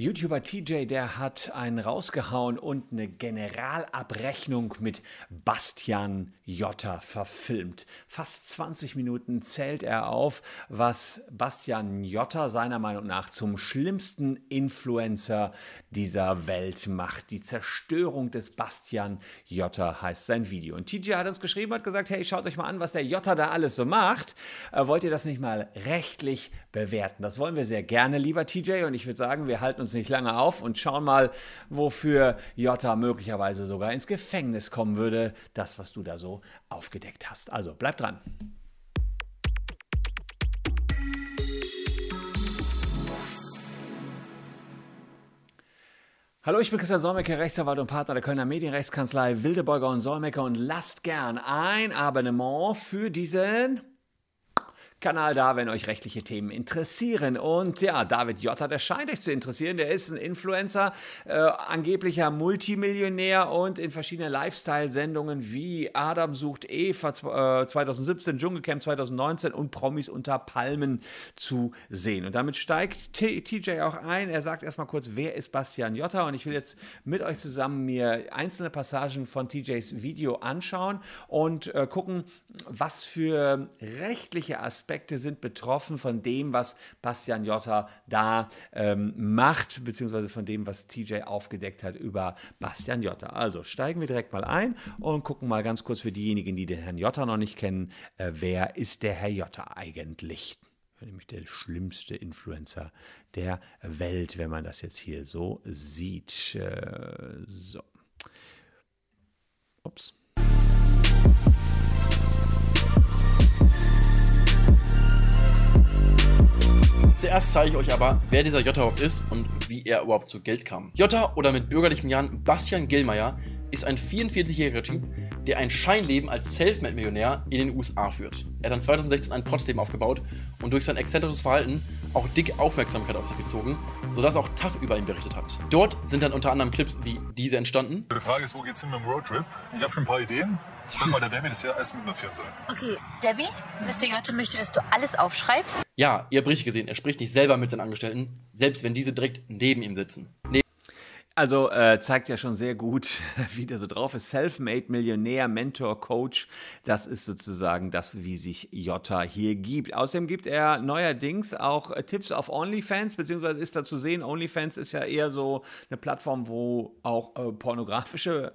YouTuber TJ, der hat einen rausgehauen und eine Generalabrechnung mit Bastian Jotta verfilmt. Fast 20 Minuten zählt er auf, was Bastian Jotta seiner Meinung nach zum schlimmsten Influencer dieser Welt macht. Die Zerstörung des Bastian Jotta heißt sein Video. Und TJ hat uns geschrieben, hat gesagt, hey, schaut euch mal an, was der Jotta da alles so macht. Äh, wollt ihr das nicht mal rechtlich bewerten? Das wollen wir sehr gerne, lieber TJ. Und ich würde sagen, wir halten uns nicht lange auf und schauen mal, wofür Jota möglicherweise sogar ins Gefängnis kommen würde. Das, was du da so aufgedeckt hast. Also bleib dran. Hallo, ich bin Christian Solmecke, Rechtsanwalt und Partner der Kölner Medienrechtskanzlei Wildebeuger und Solmecke und lasst gern ein Abonnement für diesen Kanal da, wenn euch rechtliche Themen interessieren. Und ja, David Jotta, der scheint euch zu interessieren. Der ist ein Influencer, äh, angeblicher Multimillionär und in verschiedenen Lifestyle-Sendungen wie Adam sucht Eva äh, 2017, Dschungelcamp 2019 und Promis unter Palmen zu sehen. Und damit steigt TJ auch ein. Er sagt erstmal kurz, wer ist Bastian Jotta? Und ich will jetzt mit euch zusammen mir einzelne Passagen von TJs Video anschauen und äh, gucken, was für rechtliche Aspekte Aspekte sind betroffen von dem, was Bastian Jotta da ähm, macht, beziehungsweise von dem, was TJ aufgedeckt hat über Bastian Jotta. Also steigen wir direkt mal ein und gucken mal ganz kurz für diejenigen, die den Herrn Jotta noch nicht kennen, äh, wer ist der Herr Jotta eigentlich? nämlich der schlimmste Influencer der Welt, wenn man das jetzt hier so sieht. Äh, so. Ups. Zuerst zeige ich euch aber, wer dieser Jota überhaupt ist und wie er überhaupt zu Geld kam. Jota oder mit bürgerlichem Jahren Bastian Gillmeier ist ein 44-jähriger Typ, der ein Scheinleben als Selfmade-Millionär in den USA führt. Er hat dann 2016 ein Potstleben aufgebaut und durch sein exzentrisches Verhalten auch dicke Aufmerksamkeit auf sich gezogen, sodass auch TAF über ihn berichtet hat. Dort sind dann unter anderem Clips wie diese entstanden. Die Frage ist, wo geht's hin mit dem Roadtrip? Ich habe schon ein paar Ideen. Sag mal, der Debbie, das ist ja alles mit sein. Okay, Debbie, Mr. Jotte möchte, dass du alles aufschreibst. Ja, ihr habt richtig gesehen, er spricht nicht selber mit seinen Angestellten, selbst wenn diese direkt neben ihm sitzen. Ne also äh, zeigt ja schon sehr gut, wie der so drauf ist. Self-made Millionär, Mentor, Coach. Das ist sozusagen das, wie sich Jota hier gibt. Außerdem gibt er neuerdings auch äh, Tipps auf OnlyFans, beziehungsweise ist da zu sehen, OnlyFans ist ja eher so eine Plattform, wo auch äh, pornografische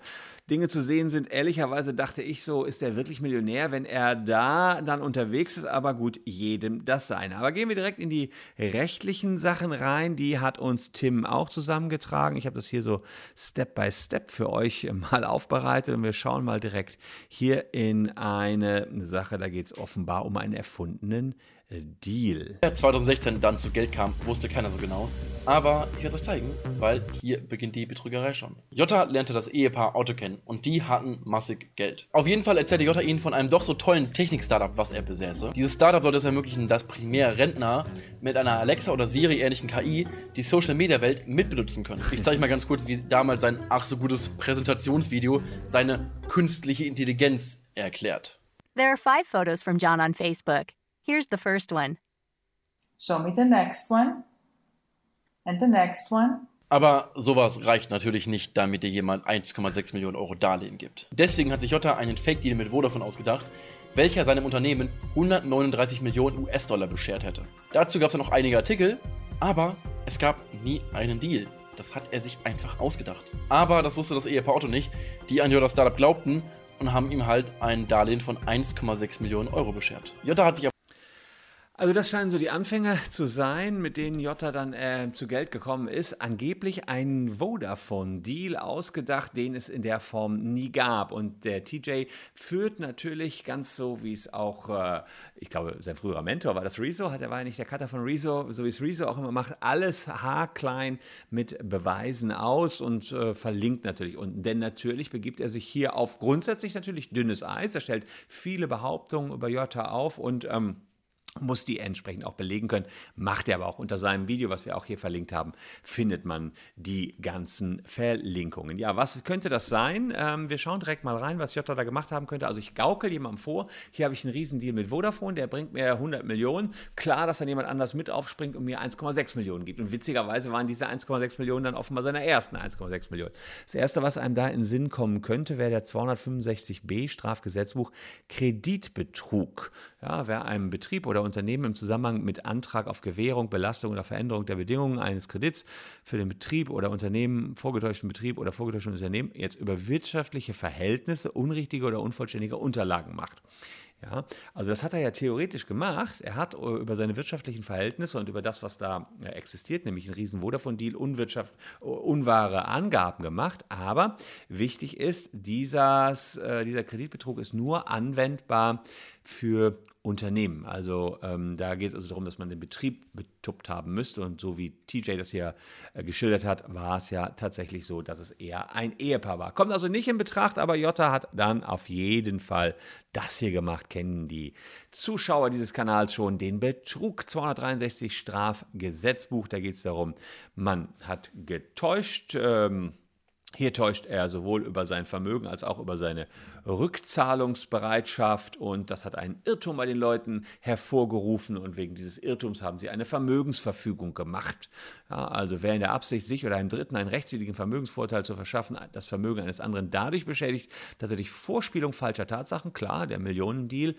Dinge zu sehen sind. Ehrlicherweise dachte ich so, ist er wirklich Millionär, wenn er da dann unterwegs ist? Aber gut, jedem das seine. Aber gehen wir direkt in die rechtlichen Sachen rein. Die hat uns Tim auch zusammengetragen. Ich habe das hier so Step by Step für euch mal aufbereitet und wir schauen mal direkt hier in eine Sache. Da geht es offenbar um einen erfundenen Deal. 2016 dann zu Geld kam, wusste keiner so genau. Aber ich werde es euch zeigen, weil hier beginnt die Betrügerei schon. Jota lernte das Ehepaar Auto kennen und die hatten massig Geld. Auf jeden Fall erzählte Jota ihnen von einem doch so tollen Technik-Startup, was er besäße. Dieses Startup sollte es ermöglichen, dass primär Rentner mit einer Alexa oder Siri ähnlichen KI die Social-Media-Welt mitbenutzen können. Ich zeige mal ganz kurz, wie damals sein ach so gutes Präsentationsvideo seine künstliche Intelligenz erklärt. There are five photos from John on Facebook. Here's the first one. Show me the next one. And the next one. Aber sowas reicht natürlich nicht, damit dir jemand 1,6 Millionen Euro Darlehen gibt. Deswegen hat sich Jota einen Fake-Deal mit Vodafone ausgedacht, welcher seinem Unternehmen 139 Millionen US-Dollar beschert hätte. Dazu gab es noch einige Artikel, aber es gab nie einen Deal. Das hat er sich einfach ausgedacht. Aber das wusste das Ehepaar Otto nicht, die an Jotas Startup glaubten und haben ihm halt ein Darlehen von 1,6 Millionen Euro beschert. Jota hat sich also das scheinen so die Anfänge zu sein, mit denen Jota dann äh, zu Geld gekommen ist. Angeblich ein Vodafone-Deal ausgedacht, den es in der Form nie gab. Und der TJ führt natürlich ganz so, wie es auch, äh, ich glaube, sein früherer Mentor war das Rezo, hat er war ja nicht der Cutter von Rezo, so wie es Rezo auch immer macht, alles haarklein mit Beweisen aus und äh, verlinkt natürlich unten. Denn natürlich begibt er sich hier auf grundsätzlich natürlich dünnes Eis. Er stellt viele Behauptungen über Jota auf und ähm, muss die entsprechend auch belegen können. Macht er aber auch unter seinem Video, was wir auch hier verlinkt haben, findet man die ganzen Verlinkungen. Ja, was könnte das sein? Ähm, wir schauen direkt mal rein, was Jota da gemacht haben könnte. Also ich gaukel jemandem vor, hier habe ich einen Riesendeal mit Vodafone, der bringt mir 100 Millionen. Klar, dass dann jemand anders mit aufspringt und mir 1,6 Millionen gibt. Und witzigerweise waren diese 1,6 Millionen dann offenbar seine ersten 1,6 Millionen. Das Erste, was einem da in Sinn kommen könnte, wäre der 265b Strafgesetzbuch Kreditbetrug. Ja, wer einem Betrieb oder Unternehmen im Zusammenhang mit Antrag auf Gewährung, Belastung oder Veränderung der Bedingungen eines Kredits für den Betrieb oder Unternehmen, vorgetäuschten Betrieb oder vorgetäuschten Unternehmen jetzt über wirtschaftliche Verhältnisse unrichtige oder unvollständige Unterlagen macht. Ja, also das hat er ja theoretisch gemacht. Er hat äh, über seine wirtschaftlichen Verhältnisse und über das, was da äh, existiert, nämlich ein riesen Vodafone-Deal, äh, unwahre Angaben gemacht. Aber wichtig ist, dieses, dieser Kreditbetrug ist nur anwendbar für Unternehmen. Also ähm, da geht es also darum, dass man den Betrieb betuppt haben müsste. Und so wie TJ das hier äh, geschildert hat, war es ja tatsächlich so, dass es eher ein Ehepaar war. Kommt also nicht in Betracht, aber Jota hat dann auf jeden Fall das hier gemacht. Kennen die Zuschauer dieses Kanals schon den Betrug 263 Strafgesetzbuch. Da geht es darum, man hat getäuscht. Ähm, hier täuscht er sowohl über sein Vermögen als auch über seine Rückzahlungsbereitschaft und das hat einen Irrtum bei den Leuten hervorgerufen und wegen dieses Irrtums haben sie eine Vermögensverfügung gemacht. Ja, also wer in der Absicht, sich oder einem Dritten einen rechtswidrigen Vermögensvorteil zu verschaffen, das Vermögen eines anderen dadurch beschädigt, dass er durch Vorspielung falscher Tatsachen, klar, der Millionendeal,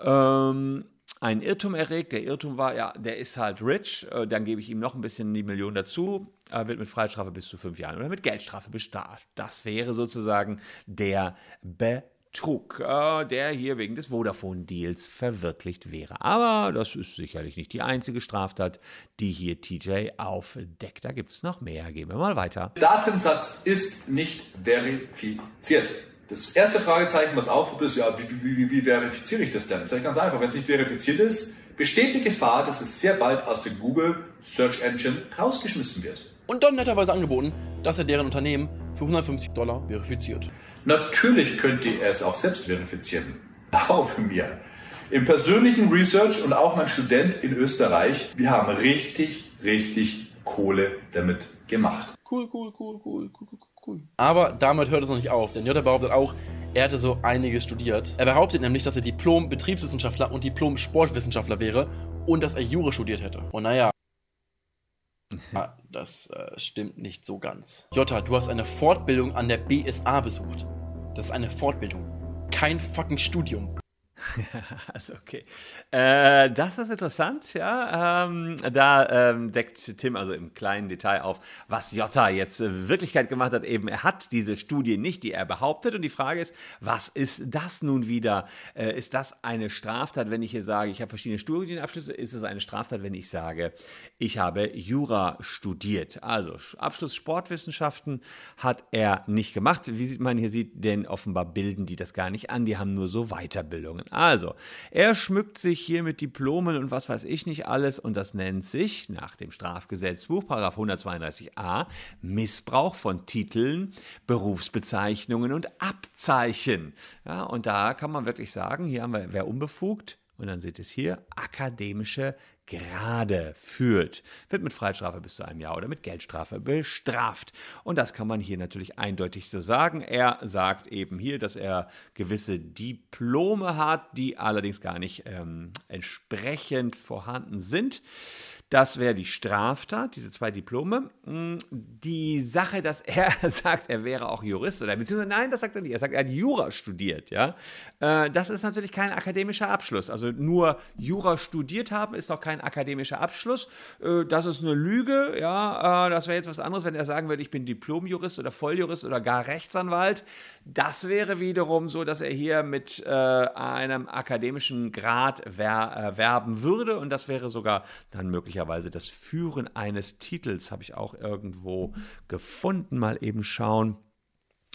ähm, einen Irrtum erregt. Der Irrtum war, ja, der ist halt rich, äh, dann gebe ich ihm noch ein bisschen die Million dazu, er wird mit Freiheitsstrafe bis zu fünf Jahren oder mit Geldstrafe bestraft. Das wäre sozusagen der Betrug, äh, der hier wegen des Vodafone-Deals verwirklicht wäre. Aber das ist sicherlich nicht die einzige Straftat, die hier TJ aufdeckt. Da gibt es noch mehr. Gehen wir mal weiter. Datensatz ist nicht verifiziert. Das erste Fragezeichen, was aufruft, ist, ja, wie, wie, wie, wie verifiziere ich das denn? Das ist ganz einfach. Wenn es nicht verifiziert ist, besteht die Gefahr, dass es sehr bald aus der Google Search Engine rausgeschmissen wird. Und dann netterweise angeboten, dass er deren Unternehmen für 150 Dollar verifiziert. Natürlich könnt ihr es auch selbst verifizieren. Glaube mir. Im persönlichen Research und auch mein Student in Österreich, wir haben richtig, richtig Kohle damit gemacht. Cool, cool, cool, cool, cool, cool cool. Aber damit hört es noch nicht auf, denn Jota behauptet auch, er hätte so einiges studiert. Er behauptet nämlich, dass er Diplom-Betriebswissenschaftler und Diplom-Sportwissenschaftler wäre und dass er Jura studiert hätte. Und naja, ah, das äh, stimmt nicht so ganz. Jota, du hast eine Fortbildung an der BSA besucht. Das ist eine Fortbildung, kein fucking Studium. also okay. Äh, das ist interessant, ja. Ähm, da ähm, deckt Tim also im kleinen Detail auf, was Jota jetzt Wirklichkeit gemacht hat. Eben, er hat diese Studie nicht, die er behauptet. Und die Frage ist, was ist das nun wieder? Äh, ist das eine Straftat, wenn ich hier sage, ich habe verschiedene Studienabschlüsse? Ist es eine Straftat, wenn ich sage, ich habe Jura studiert? Also Abschluss Sportwissenschaften hat er nicht gemacht. Wie man hier sieht, denn offenbar bilden die das gar nicht an. Die haben nur so Weiterbildungen. Also, er schmückt sich hier mit Diplomen und was weiß ich nicht alles und das nennt sich nach dem Strafgesetzbuch, Paragraph 132a, Missbrauch von Titeln, Berufsbezeichnungen und Abzeichen. Ja, und da kann man wirklich sagen, hier haben wir, wer unbefugt, und dann seht ihr es hier, akademische gerade führt, wird mit Freistrafe bis zu einem Jahr oder mit Geldstrafe bestraft. Und das kann man hier natürlich eindeutig so sagen. Er sagt eben hier, dass er gewisse Diplome hat, die allerdings gar nicht ähm, entsprechend vorhanden sind. Das wäre die Straftat, diese zwei Diplome. Hm, die Sache, dass er sagt, er wäre auch Jurist oder beziehungsweise nein, das sagt er nicht. Er sagt, er hat Jura studiert. Ja, äh, das ist natürlich kein akademischer Abschluss. Also nur Jura studiert haben ist doch kein akademischer Abschluss. Äh, das ist eine Lüge. Ja, äh, das wäre jetzt was anderes, wenn er sagen würde, ich bin Diplomjurist oder Volljurist oder gar Rechtsanwalt. Das wäre wiederum so, dass er hier mit einem akademischen Grad werben würde und das wäre sogar dann möglicherweise möglicherweise das Führen eines Titels, habe ich auch irgendwo gefunden. Mal eben schauen.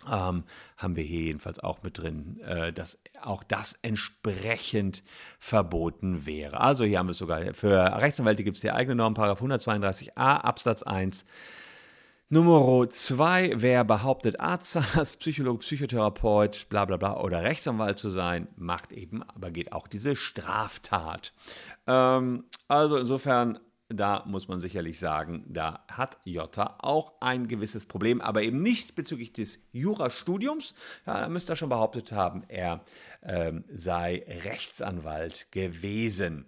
Ähm, haben wir hier jedenfalls auch mit drin, äh, dass auch das entsprechend verboten wäre. Also hier haben wir es sogar, für Rechtsanwälte gibt es die eigene Norm, Paragraph 132a Absatz 1 Nummer zwei, wer behauptet, Arzt, Psychologe, Psychotherapeut, bla bla bla oder Rechtsanwalt zu sein, macht eben, aber geht auch diese Straftat. Ähm, also insofern, da muss man sicherlich sagen, da hat Jota auch ein gewisses Problem, aber eben nicht bezüglich des Jurastudiums. Ja, da müsste er schon behauptet haben, er ähm, sei Rechtsanwalt gewesen.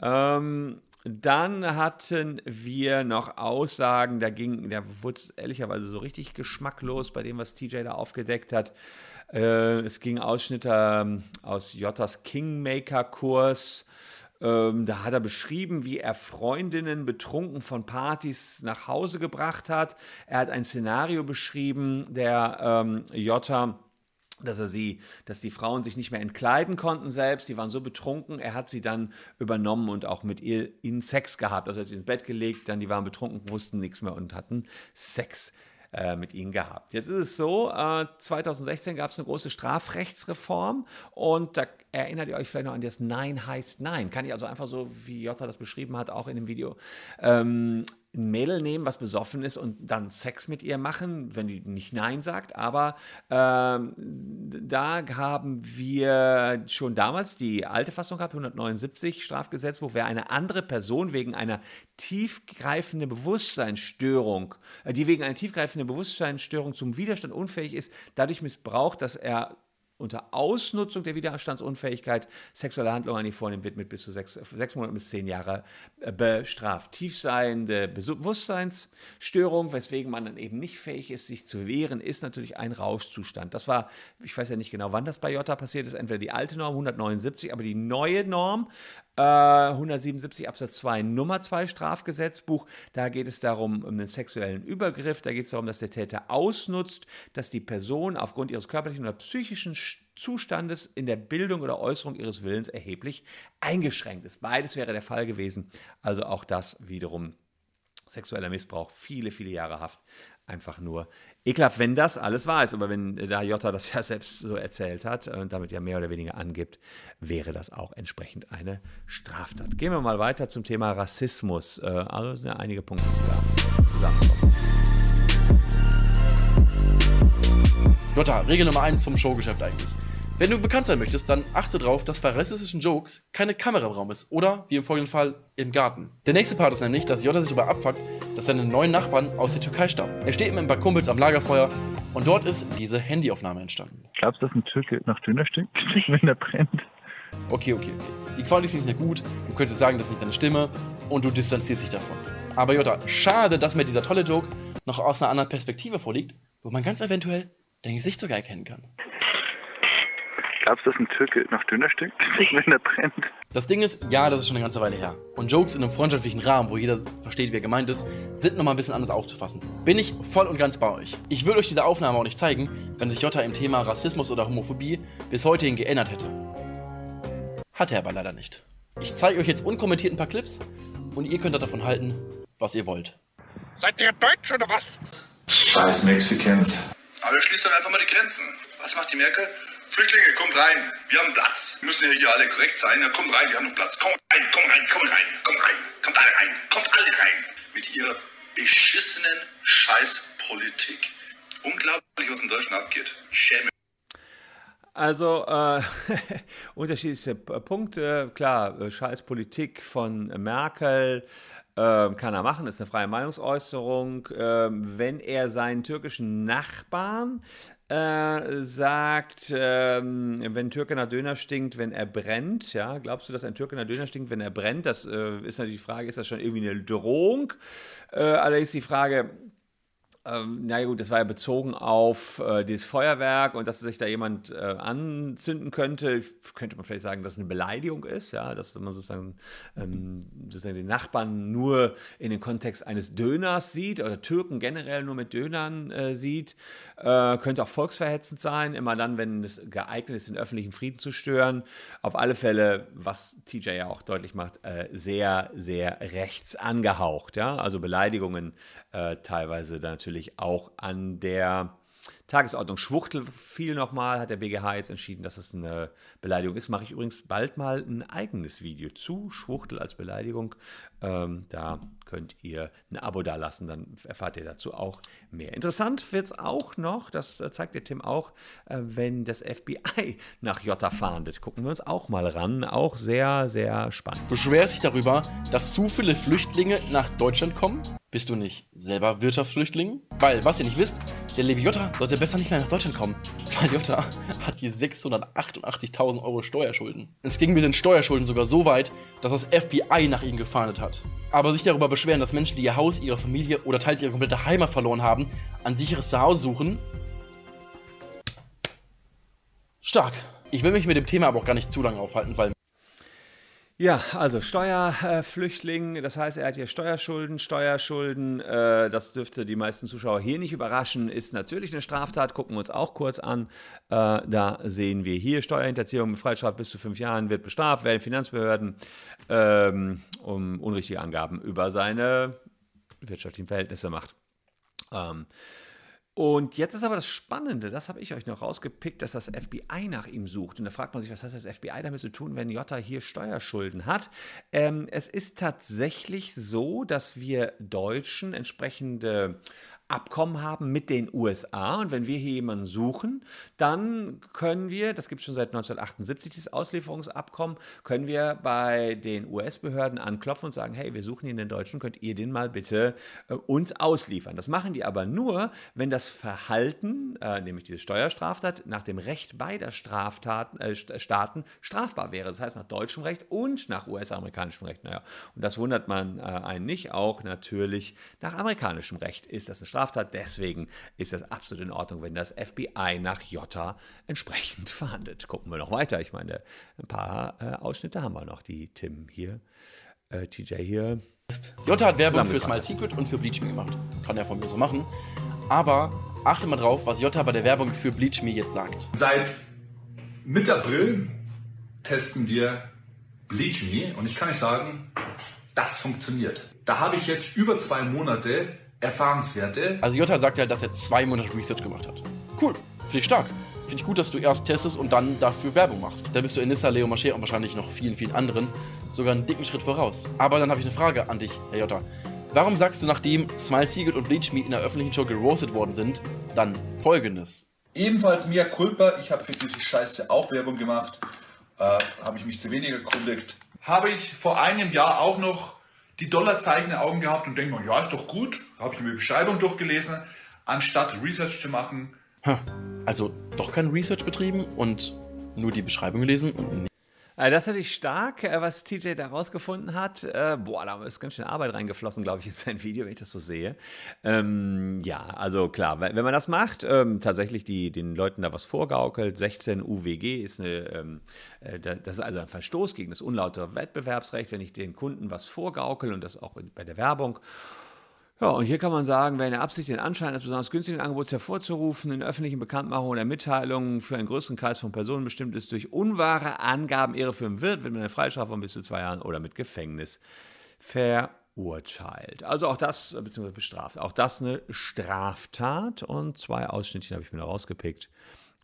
Ähm, dann hatten wir noch Aussagen, da ging, da wurde es ehrlicherweise so richtig geschmacklos bei dem, was TJ da aufgedeckt hat. Äh, es ging Ausschnitte ähm, aus Jottas Kingmaker-Kurs. Ähm, da hat er beschrieben, wie er Freundinnen betrunken von Partys nach Hause gebracht hat. Er hat ein Szenario beschrieben, der ähm, Jotta dass er sie, dass die Frauen sich nicht mehr entkleiden konnten selbst, die waren so betrunken, er hat sie dann übernommen und auch mit ihr in Sex gehabt. Also hat sie ins Bett gelegt, dann die waren betrunken, wussten nichts mehr und hatten Sex äh, mit ihnen gehabt. Jetzt ist es so, äh, 2016 gab es eine große Strafrechtsreform und da erinnert ihr euch vielleicht noch an das Nein heißt Nein. Kann ich also einfach so, wie Jota das beschrieben hat, auch in dem Video, ähm, ein Mädel nehmen, was besoffen ist und dann Sex mit ihr machen, wenn die nicht Nein sagt. Aber ähm, da haben wir schon damals die alte Fassung gehabt, 179 Strafgesetzbuch, wer eine andere Person wegen einer tiefgreifenden Bewusstseinsstörung, äh, die wegen einer tiefgreifenden Bewusstseinsstörung zum Widerstand unfähig ist, dadurch missbraucht, dass er unter Ausnutzung der Widerstandsunfähigkeit sexuelle Handlungen an die vornimmt, wird mit bis zu sechs, sechs Monaten bis zehn Jahre äh, bestraft. Tiefseiende Bewusstseinsstörung, weswegen man dann eben nicht fähig ist, sich zu wehren, ist natürlich ein Rauschzustand. Das war, ich weiß ja nicht genau, wann das bei Jota passiert ist, entweder die alte Norm 179, aber die neue Norm 177 äh, Absatz 2 Nummer 2 Strafgesetzbuch. Da geht es darum, um einen sexuellen Übergriff. Da geht es darum, dass der Täter ausnutzt, dass die Person aufgrund ihres körperlichen oder psychischen Zustandes in der Bildung oder Äußerung ihres Willens erheblich eingeschränkt ist. Beides wäre der Fall gewesen. Also auch das wiederum sexueller Missbrauch, viele, viele Jahre Haft. Einfach nur ekelhaft, wenn das alles wahr ist. Aber wenn da Jota das ja selbst so erzählt hat und damit ja mehr oder weniger angibt, wäre das auch entsprechend eine Straftat. Gehen wir mal weiter zum Thema Rassismus. Äh, also sind ja einige Punkte, die da. Jota, Regel Nummer 1 vom Showgeschäft eigentlich. Wenn du bekannt sein möchtest, dann achte darauf, dass bei rassistischen Jokes keine Kamera im Raum ist oder, wie im folgenden Fall, im Garten. Der nächste Part ist nämlich, dass Jota sich darüber abfuckt, dass seine neuen Nachbarn aus der Türkei stammen. Er steht mit ein paar Kumpels am Lagerfeuer und dort ist diese Handyaufnahme entstanden. Glaubst du, dass ein Türke nach Döner stinkt, wenn er brennt? Okay, okay, okay. Die Qualität ist nicht mehr gut, du könntest sagen, das ist nicht deine Stimme und du distanzierst dich davon. Aber Jota, schade, dass mir dieser tolle Joke noch aus einer anderen Perspektive vorliegt, wo man ganz eventuell dein Gesicht sogar erkennen kann. Glaubst du, dass ein Türke nach Döner stinkt, wenn er brennt? Das Ding ist, ja, das ist schon eine ganze Weile her. Und Jokes in einem freundschaftlichen Rahmen, wo jeder versteht, wer gemeint ist, sind nochmal ein bisschen anders aufzufassen. Bin ich voll und ganz bei euch. Ich würde euch diese Aufnahme auch nicht zeigen, wenn sich Jota im Thema Rassismus oder Homophobie bis heute hin geändert hätte. Hat er aber leider nicht. Ich zeige euch jetzt unkommentiert ein paar Clips und ihr könnt davon halten, was ihr wollt. Seid ihr Deutsch oder was? Scheiß Mexicans. Aber schließt doch einfach mal die Grenzen. Was macht die Merkel? Flüchtlinge, kommt rein. Wir haben Platz. Wir müssen ja hier alle korrekt sein. Ja, kommt rein, wir haben noch Platz. Kommt rein, kommt rein, kommt rein, kommt rein. Kommt alle rein, kommt alle rein. Mit ihrer beschissenen Scheißpolitik. Unglaublich, was in Deutschland abgeht. Ich schäme also äh, unterschiedliche Punkte. Klar, äh, Scheißpolitik von Merkel äh, kann er machen, ist eine freie Meinungsäußerung. Äh, wenn er seinen türkischen Nachbarn äh, sagt, ähm, wenn Türke nach Döner stinkt, wenn er brennt, ja, glaubst du, dass ein Türke nach Döner stinkt, wenn er brennt? Das äh, ist natürlich die Frage, ist das schon irgendwie eine Drohung? Äh, allerdings die Frage, ähm, na gut, das war ja bezogen auf äh, dieses Feuerwerk und dass sich da jemand äh, anzünden könnte. Könnte man vielleicht sagen, dass es eine Beleidigung ist, ja, dass man sozusagen, ähm, sozusagen den Nachbarn nur in den Kontext eines Döners sieht oder Türken generell nur mit Dönern äh, sieht. Äh, könnte auch volksverhetzend sein, immer dann, wenn es geeignet ist, den öffentlichen Frieden zu stören. Auf alle Fälle, was TJ ja auch deutlich macht, äh, sehr, sehr rechts angehaucht, ja, also Beleidigungen äh, teilweise natürlich auch an der Tagesordnung. Schwuchtel fiel nochmal, hat der BGH jetzt entschieden, dass es eine Beleidigung ist. Mache ich übrigens bald mal ein eigenes Video zu Schwuchtel als Beleidigung. Ähm, da könnt ihr ein Abo da lassen, dann erfahrt ihr dazu auch mehr. Interessant wird es auch noch, das äh, zeigt der Tim auch, äh, wenn das FBI nach Jota fahndet. Gucken wir uns auch mal ran. Auch sehr, sehr spannend. Beschwerst dich darüber, dass zu viele Flüchtlinge nach Deutschland kommen? Bist du nicht selber Wirtschaftsflüchtling? Weil, was ihr nicht wisst, der liebe Jota sollte besser nicht mehr nach Deutschland kommen. Weil Jota hat hier 688.000 Euro Steuerschulden. Es ging mit den Steuerschulden sogar so weit, dass das FBI nach ihm gefahndet hat. Aber sich darüber beschweren, dass Menschen, die ihr Haus, ihre Familie oder teils ihre komplette Heimat verloren haben, ein sicheres Zuhause suchen. Stark. Ich will mich mit dem Thema aber auch gar nicht zu lange aufhalten, weil Ja, also Steuerflüchtling, das heißt, er hat hier Steuerschulden. Steuerschulden, äh, das dürfte die meisten Zuschauer hier nicht überraschen, ist natürlich eine Straftat. Gucken wir uns auch kurz an. Äh, da sehen wir hier Steuerhinterziehung mit bis zu fünf Jahren wird bestraft, werden Finanzbehörden ähm, um unrichtige Angaben über seine wirtschaftlichen Verhältnisse macht. Ähm, und jetzt ist aber das Spannende, das habe ich euch noch rausgepickt, dass das FBI nach ihm sucht. Und da fragt man sich, was hat das FBI damit zu tun, wenn Jota hier Steuerschulden hat? Ähm, es ist tatsächlich so, dass wir Deutschen entsprechende Abkommen haben mit den USA. Und wenn wir hier jemanden suchen, dann können wir, das gibt es schon seit 1978, dieses Auslieferungsabkommen, können wir bei den US-Behörden anklopfen und sagen, hey, wir suchen hier einen Deutschen, könnt ihr den mal bitte äh, uns ausliefern. Das machen die aber nur, wenn das Verhalten, äh, nämlich diese Steuerstraftat, nach dem Recht beider Straftaten, äh, Staaten strafbar wäre. Das heißt nach deutschem Recht und nach US-amerikanischem Recht. Naja, und das wundert man äh, einen nicht. Auch natürlich nach amerikanischem Recht ist das eine Straftat. Deswegen ist das absolut in Ordnung, wenn das FBI nach Jota entsprechend verhandelt. Gucken wir noch weiter. Ich meine, ein paar äh, Ausschnitte haben wir noch, die Tim hier, äh, TJ hier. Jota hat Werbung für. Smile Secret und für Bleach Me gemacht. Kann er von mir so machen. Aber achte mal drauf, was Jota bei der Werbung für Bleach Me jetzt sagt. Seit Mitte April testen wir Bleach Me und ich kann euch sagen, das funktioniert. Da habe ich jetzt über zwei Monate Erfahrungswerte. Also Jota sagt halt, dass er zwei Monate Research gemacht hat. Cool, finde ich stark. Finde ich gut, dass du erst testest und dann dafür Werbung machst. Da bist du Enissa, Leo Mascher und wahrscheinlich noch vielen, vielen anderen sogar einen dicken Schritt voraus. Aber dann habe ich eine Frage an dich, Herr Jota. Warum sagst du, nachdem Smile Secret und Bleach Me in der öffentlichen Show geroastet worden sind, dann folgendes? Ebenfalls Mia Culpa, ich habe für diese Scheiße auch Werbung gemacht. Äh, habe ich mich zu wenig erkundigt. Habe ich vor einem Jahr auch noch die Dollarzeichen in den Augen gehabt und denke mir, ja, ist doch gut. Habe ich mir die Beschreibung durchgelesen, anstatt Research zu machen. Also doch kein Research betrieben und nur die Beschreibung gelesen und Äh, Das ist natürlich stark, äh, was TJ da rausgefunden hat. Äh, Boah, da ist ganz schön Arbeit reingeflossen, glaube ich, in sein Video, wenn ich das so sehe. Ähm, ja, also klar, wenn man das macht, ähm, tatsächlich die, den Leuten da was vorgaukelt, 16 UWG ist eine, ähm, äh, da- das ist also ein Verstoß gegen das unlautere Wettbewerbsrecht, wenn ich den Kunden was vorgaukel und das auch bei der Werbung. Ja, und hier kann man sagen, wer in der Absicht den Anschein eines besonders günstigen Angebots hervorzurufen, in öffentlichen Bekanntmachungen oder Mitteilungen für einen größeren Kreis von Personen bestimmt ist, durch unwahre Angaben irreführen wird, wird mit einer Freistrafe von bis zu zwei Jahren oder mit Gefängnis verurteilt. Also auch das, äh, beziehungsweise bestraft, auch das eine Straftat und zwei Ausschnittchen habe ich mir noch rausgepickt.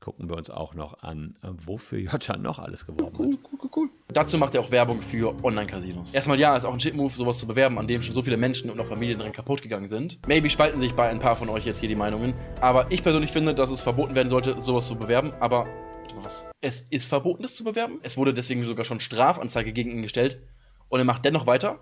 Gucken wir uns auch noch an, äh, wofür Jota noch alles geworben hat. Dazu macht er auch Werbung für Online-Casinos. Erstmal ja, ist auch ein Shit-Move, sowas zu bewerben, an dem schon so viele Menschen und auch Familien dran kaputt gegangen sind. Maybe spalten sich bei ein paar von euch jetzt hier die Meinungen. Aber ich persönlich finde, dass es verboten werden sollte, sowas zu bewerben. Aber warte mal, was? Es ist verboten, das zu bewerben. Es wurde deswegen sogar schon Strafanzeige gegen ihn gestellt. Und er macht dennoch weiter.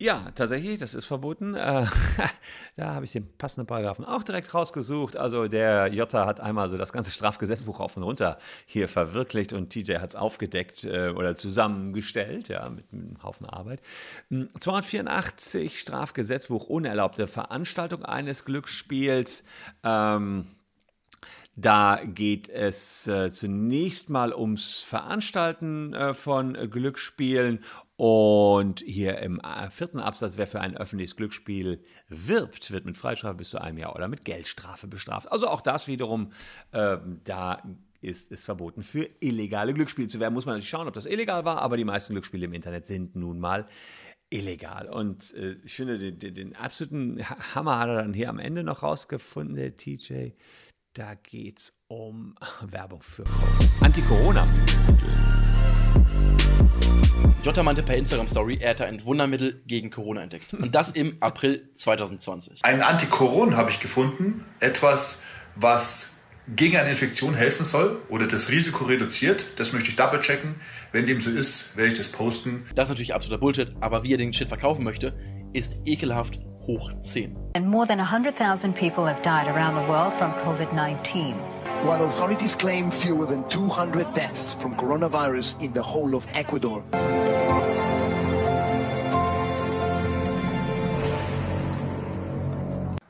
Ja, tatsächlich, das ist verboten. Äh, da habe ich den passenden Paragraphen auch direkt rausgesucht. Also der Jota hat einmal so das ganze Strafgesetzbuch auf und runter hier verwirklicht und TJ hat es aufgedeckt äh, oder zusammengestellt, ja, mit einem Haufen Arbeit. Hm, 284 Strafgesetzbuch, unerlaubte Veranstaltung eines Glücksspiels. Ähm, da geht es äh, zunächst mal ums Veranstalten äh, von äh, Glücksspielen und hier im äh, vierten Absatz, wer für ein öffentliches Glücksspiel wirbt, wird mit Freistrafe bis zu einem Jahr oder mit Geldstrafe bestraft. Also auch das wiederum, ähm, da ist es verboten, für illegale Glücksspiele zu werben. Muss man natürlich schauen, ob das illegal war, aber die meisten Glücksspiele im Internet sind nun mal illegal. Und äh, ich finde, den, den, den absoluten Hammer hat er dann hier am Ende noch rausgefunden, der TJ da geht es um Werbung für Anti-Corona-Mittel. Jota meinte per Instagram-Story, er hätte ein Wundermittel gegen Corona entdeckt. Und das im April 2020. Ein Antikoron habe ich gefunden. Etwas, was gegen eine Infektion helfen soll oder das Risiko reduziert. Das möchte ich double checken. Wenn dem so ist, werde ich das posten. Das ist natürlich absoluter Bullshit, aber wie er den Shit verkaufen möchte, ist ekelhaft hoch 10. And more than 100,000 people have died around the world from COVID-19. While authorities claim fewer than 200 deaths from coronavirus in the whole of Ecuador.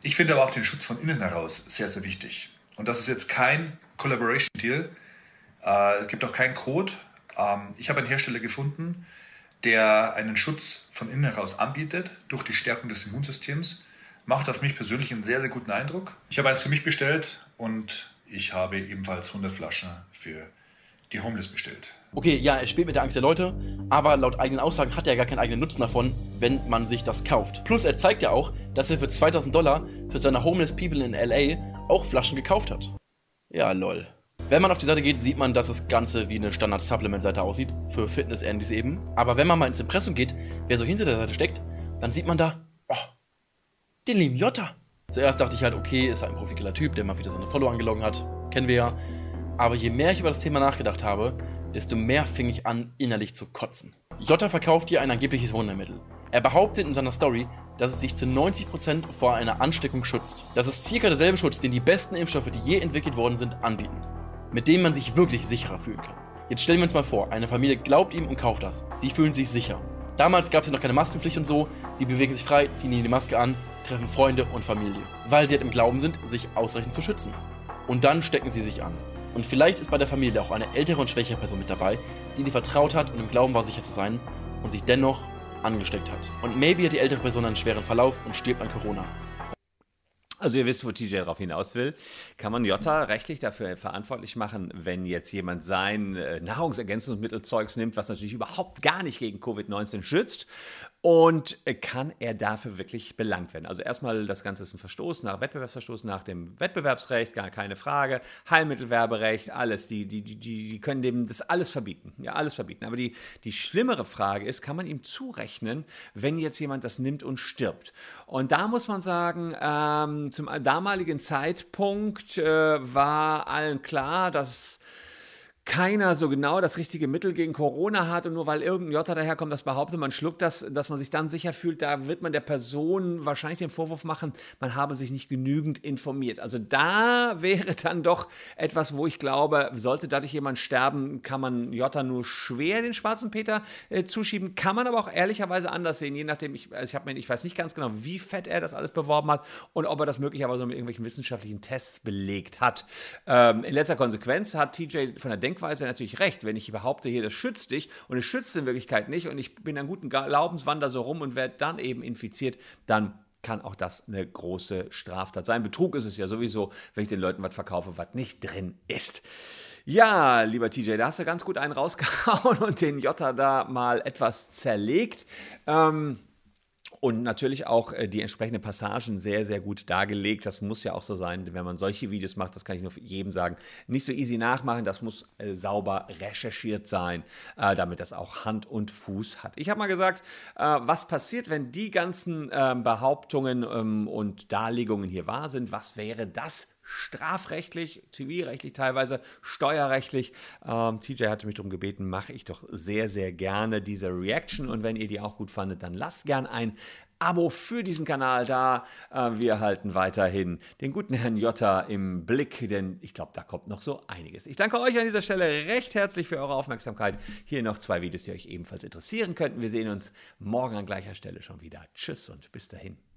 Ich finde aber auch den Schutz von innen heraus sehr, sehr wichtig. Und das ist jetzt kein Collaboration Deal. Äh, es gibt auch keinen Code. Ähm, ich habe einen Hersteller gefunden, der einen Schutz von innen heraus anbietet durch die Stärkung des Immunsystems. Macht auf mich persönlich einen sehr, sehr guten Eindruck. Ich habe eins für mich bestellt und ich habe ebenfalls 100 Flaschen für die Homeless bestellt. Okay, ja, er spielt mit der Angst der Leute, aber laut eigenen Aussagen hat er gar keinen eigenen Nutzen davon, wenn man sich das kauft. Plus er zeigt ja auch, dass er für 2000 Dollar für seine Homeless People in LA auch Flaschen gekauft hat. Ja, lol. Wenn man auf die Seite geht, sieht man, dass das Ganze wie eine Standard-Supplement-Seite aussieht, für Fitness-Andys eben. Aber wenn man mal ins Impressum geht, wer so hinter der Seite steckt, dann sieht man da, oh, den lieben Jota. Zuerst dachte ich halt, okay, ist halt ein profiler Typ, der mal wieder seine Follower angelogen hat. Kennen wir ja. Aber je mehr ich über das Thema nachgedacht habe, desto mehr fing ich an, innerlich zu kotzen. Jota verkauft hier ein angebliches Wundermittel. Er behauptet in seiner Story, dass es sich zu 90% vor einer Ansteckung schützt. Das ist circa derselbe Schutz, den die besten Impfstoffe, die je entwickelt worden sind, anbieten. Mit dem man sich wirklich sicherer fühlen kann. Jetzt stellen wir uns mal vor, eine Familie glaubt ihm und kauft das. Sie fühlen sich sicher. Damals gab es ja noch keine Maskenpflicht und so. Sie bewegen sich frei, ziehen ihnen die Maske an, treffen Freunde und Familie. Weil sie halt im Glauben sind, sich ausreichend zu schützen. Und dann stecken sie sich an. Und vielleicht ist bei der Familie auch eine ältere und schwächere Person mit dabei, die die vertraut hat und im Glauben war, sicher zu sein und sich dennoch angesteckt hat. Und maybe hat die ältere Person einen schweren Verlauf und stirbt an Corona. Also ihr wisst, wo TJ darauf hinaus will. Kann man Jota rechtlich dafür verantwortlich machen, wenn jetzt jemand sein äh, Nahrungsergänzungsmittelzeugs nimmt, was natürlich überhaupt gar nicht gegen Covid-19 schützt und äh, kann er dafür wirklich belangt werden? Also erstmal, das Ganze ist ein Verstoß nach Wettbewerbsverstoß nach dem Wettbewerbsrecht, gar keine Frage. Heilmittelwerberecht, alles. Die, die, die, die können dem das alles verbieten. Ja, alles verbieten. Aber die, die schlimmere Frage ist, kann man ihm zurechnen, wenn jetzt jemand das nimmt und stirbt? Und da muss man sagen, ähm, zum damaligen Zeitpunkt äh, war allen klar, dass keiner so genau das richtige Mittel gegen Corona hat und nur weil irgendein Jota daherkommt, das behauptet, man schluckt das, dass man sich dann sicher fühlt, da wird man der Person wahrscheinlich den Vorwurf machen, man habe sich nicht genügend informiert. Also da wäre dann doch etwas, wo ich glaube, sollte dadurch jemand sterben, kann man Jota nur schwer den schwarzen Peter äh, zuschieben, kann man aber auch ehrlicherweise anders sehen, je nachdem, ich, also ich, hab, ich weiß nicht ganz genau, wie fett er das alles beworben hat und ob er das möglicherweise mit irgendwelchen wissenschaftlichen Tests belegt hat. Ähm, in letzter Konsequenz hat TJ von der Denk Denkweise natürlich recht, wenn ich behaupte, hier, das schützt dich und es schützt in Wirklichkeit nicht und ich bin an guten Glaubenswander so rum und werde dann eben infiziert, dann kann auch das eine große Straftat sein. Betrug ist es ja sowieso, wenn ich den Leuten was verkaufe, was nicht drin ist. Ja, lieber TJ, da hast du ganz gut einen rausgehauen und den Jota da mal etwas zerlegt. Ähm, und natürlich auch äh, die entsprechenden Passagen sehr, sehr gut dargelegt. Das muss ja auch so sein, wenn man solche Videos macht, das kann ich nur jedem sagen. Nicht so easy nachmachen, das muss äh, sauber recherchiert sein, äh, damit das auch Hand und Fuß hat. Ich habe mal gesagt, was passiert, wenn die ganzen ähm, Behauptungen ähm, und Darlegungen hier wahr sind? Was wäre das strafrechtlich, zivilrechtlich teilweise, steuerrechtlich. Ähm, TJ hatte mich darum gebeten, mache ich doch sehr, sehr gerne diese Reaction. Und wenn ihr die auch gut fandet, dann lasst gern ein Abo für diesen Kanal da. Äh, wir halten weiterhin den guten Herrn Jotta im Blick, denn ich glaube, da kommt noch so einiges. Ich danke euch an dieser Stelle recht herzlich für eure Aufmerksamkeit. Hier noch zwei Videos, die euch ebenfalls interessieren könnten. Wir sehen uns morgen an gleicher Stelle schon wieder. Tschüss und bis dahin.